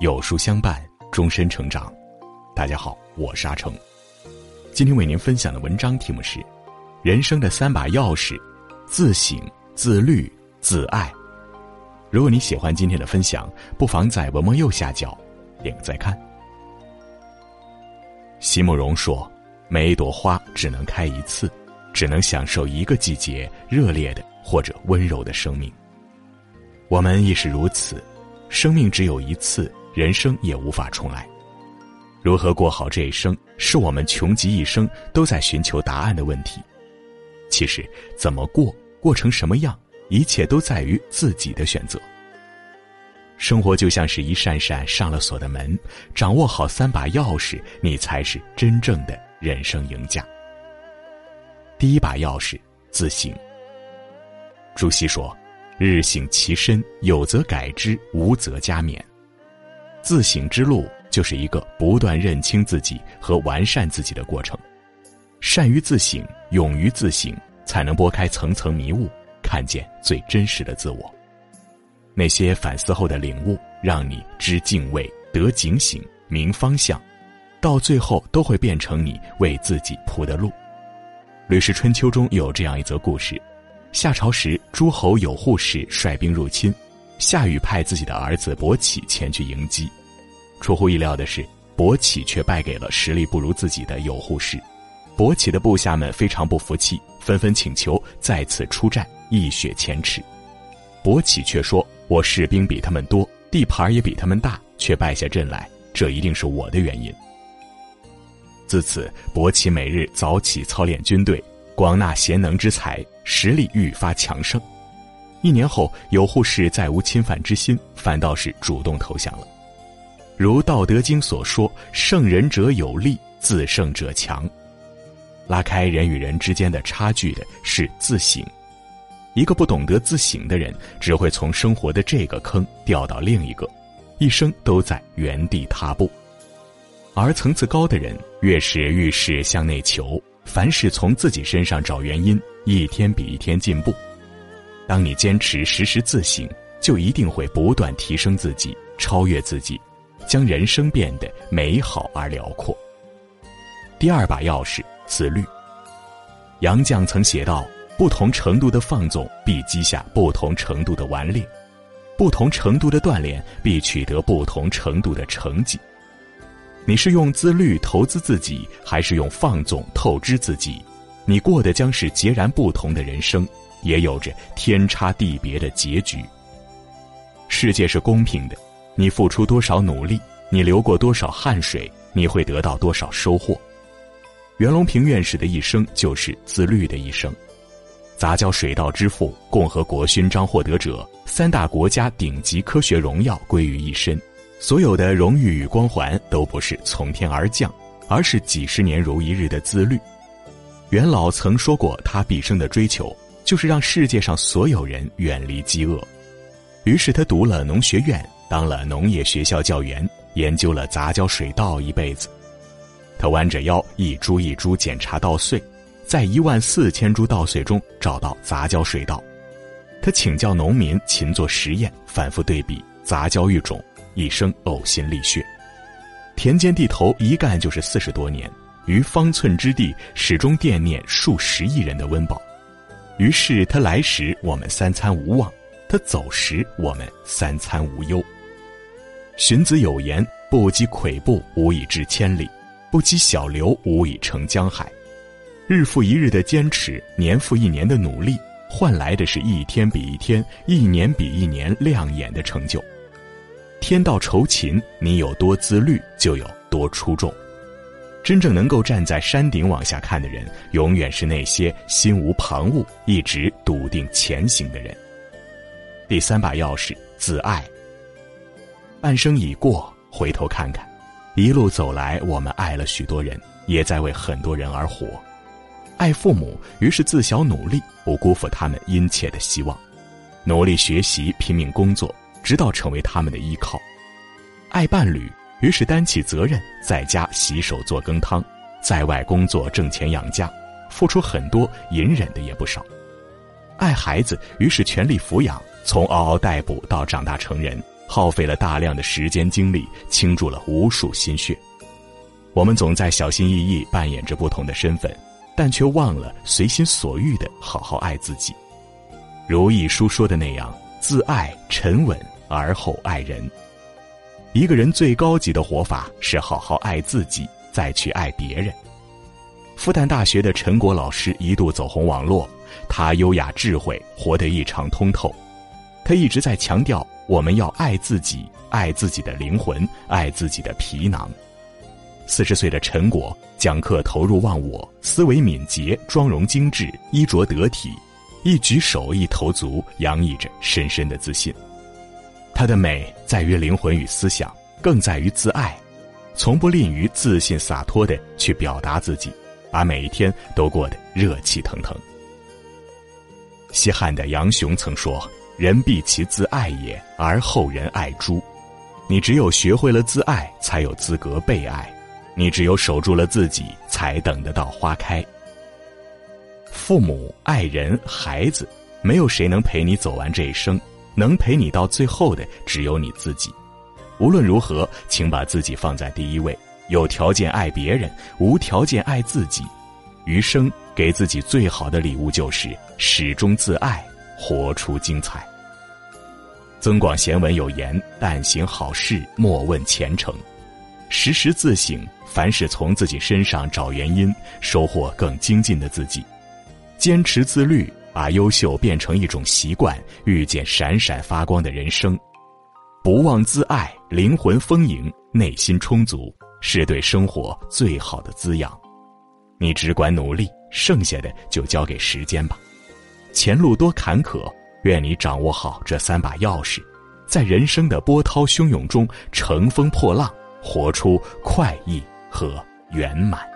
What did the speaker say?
有书相伴，终身成长。大家好，我是阿成。今天为您分享的文章题目是《人生的三把钥匙：自省、自律、自爱》。如果你喜欢今天的分享，不妨在文末右下角点个再看。席慕容说：“每一朵花只能开一次，只能享受一个季节热烈的或者温柔的生命。我们亦是如此，生命只有一次。”人生也无法重来，如何过好这一生，是我们穷极一生都在寻求答案的问题。其实，怎么过，过成什么样，一切都在于自己的选择。生活就像是一扇扇上了锁的门，掌握好三把钥匙，你才是真正的人生赢家。第一把钥匙，自省。朱熹说：“日省其身，有则改之，无则加勉。”自省之路就是一个不断认清自己和完善自己的过程，善于自省，勇于自省，才能拨开层层迷雾，看见最真实的自我。那些反思后的领悟，让你知敬畏、得警醒、明方向，到最后都会变成你为自己铺的路。《吕氏春秋》中有这样一则故事：夏朝时，诸侯有扈氏率兵入侵。夏禹派自己的儿子伯启前去迎击，出乎意料的是，伯启却败给了实力不如自己的有扈氏。伯启的部下们非常不服气，纷纷请求再次出战，一雪前耻。伯启却说：“我士兵比他们多，地盘也比他们大，却败下阵来，这一定是我的原因。”自此，伯奇每日早起操练军队，广纳贤能之才，实力愈发强盛。一年后，有扈氏再无侵犯之心，反倒是主动投降了。如《道德经》所说：“胜人者有力，自胜者强。”拉开人与人之间的差距的是自省。一个不懂得自省的人，只会从生活的这个坑掉到另一个，一生都在原地踏步。而层次高的人，越是遇事向内求，凡事从自己身上找原因，一天比一天进步。当你坚持时时自省，就一定会不断提升自己，超越自己，将人生变得美好而辽阔。第二把钥匙，自律。杨绛曾写道：“不同程度的放纵，必积下不同程度的顽劣；不同程度的锻炼，必取得不同程度的成绩。”你是用自律投资自己，还是用放纵透支自己？你过的将是截然不同的人生。也有着天差地别的结局。世界是公平的，你付出多少努力，你流过多少汗水，你会得到多少收获。袁隆平院士的一生就是自律的一生，杂交水稻之父、共和国勋章获得者、三大国家顶级科学荣耀归于一身，所有的荣誉与光环都不是从天而降，而是几十年如一日的自律。袁老曾说过，他毕生的追求。就是让世界上所有人远离饥饿，于是他读了农学院，当了农业学校教员，研究了杂交水稻一辈子。他弯着腰，一株一株检查稻穗，在一万四千株稻穗中找到杂交水稻。他请教农民，勤做实验，反复对比，杂交育种，一生呕心沥血。田间地头一干就是四十多年，于方寸之地始终惦念数十亿人的温饱。于是他来时，我们三餐无望；他走时，我们三餐无忧。荀子有言：“不积跬步，无以至千里；不积小流，无以成江海。”日复一日的坚持，年复一年的努力，换来的是一天比一天、一年比一年亮眼的成就。天道酬勤，你有多自律，就有多出众。真正能够站在山顶往下看的人，永远是那些心无旁骛、一直笃定前行的人。第三把钥匙，自爱。半生已过，回头看看，一路走来，我们爱了许多人，也在为很多人而活。爱父母，于是自小努力，不辜负他们殷切的希望，努力学习，拼命工作，直到成为他们的依靠。爱伴侣。于是担起责任，在家洗手做羹汤，在外工作挣钱养家，付出很多，隐忍的也不少。爱孩子，于是全力抚养，从嗷嗷待哺到长大成人，耗费了大量的时间精力，倾注了无数心血。我们总在小心翼翼扮演着不同的身份，但却忘了随心所欲的好好爱自己。如一书说的那样，自爱沉稳，而后爱人。一个人最高级的活法是好好爱自己，再去爱别人。复旦大学的陈果老师一度走红网络。他优雅智慧，活得异常通透。他一直在强调，我们要爱自己，爱自己的灵魂，爱自己的皮囊。四十岁的陈果讲课投入忘我，思维敏捷，妆容精致，衣着得体，一举手一投足洋溢着深深的自信。他的美在于灵魂与思想，更在于自爱，从不吝于自信洒脱的去表达自己，把每一天都过得热气腾腾。西汉的杨雄曾说：“人必其自爱也，而后人爱诸。”你只有学会了自爱，才有资格被爱；你只有守住了自己，才等得到花开。父母、爱人、孩子，没有谁能陪你走完这一生，能陪你到最后的只有你自己。无论如何，请把自己放在第一位，有条件爱别人，无条件爱自己。余生给自己最好的礼物就是始终自爱，活出精彩。增广贤文有言：“但行好事，莫问前程。”时时自省，凡事从自己身上找原因，收获更精进的自己。坚持自律，把优秀变成一种习惯，遇见闪闪发光的人生。不忘自爱，灵魂丰盈，内心充足，是对生活最好的滋养。你只管努力，剩下的就交给时间吧。前路多坎坷，愿你掌握好这三把钥匙，在人生的波涛汹涌中乘风破浪，活出快意和圆满。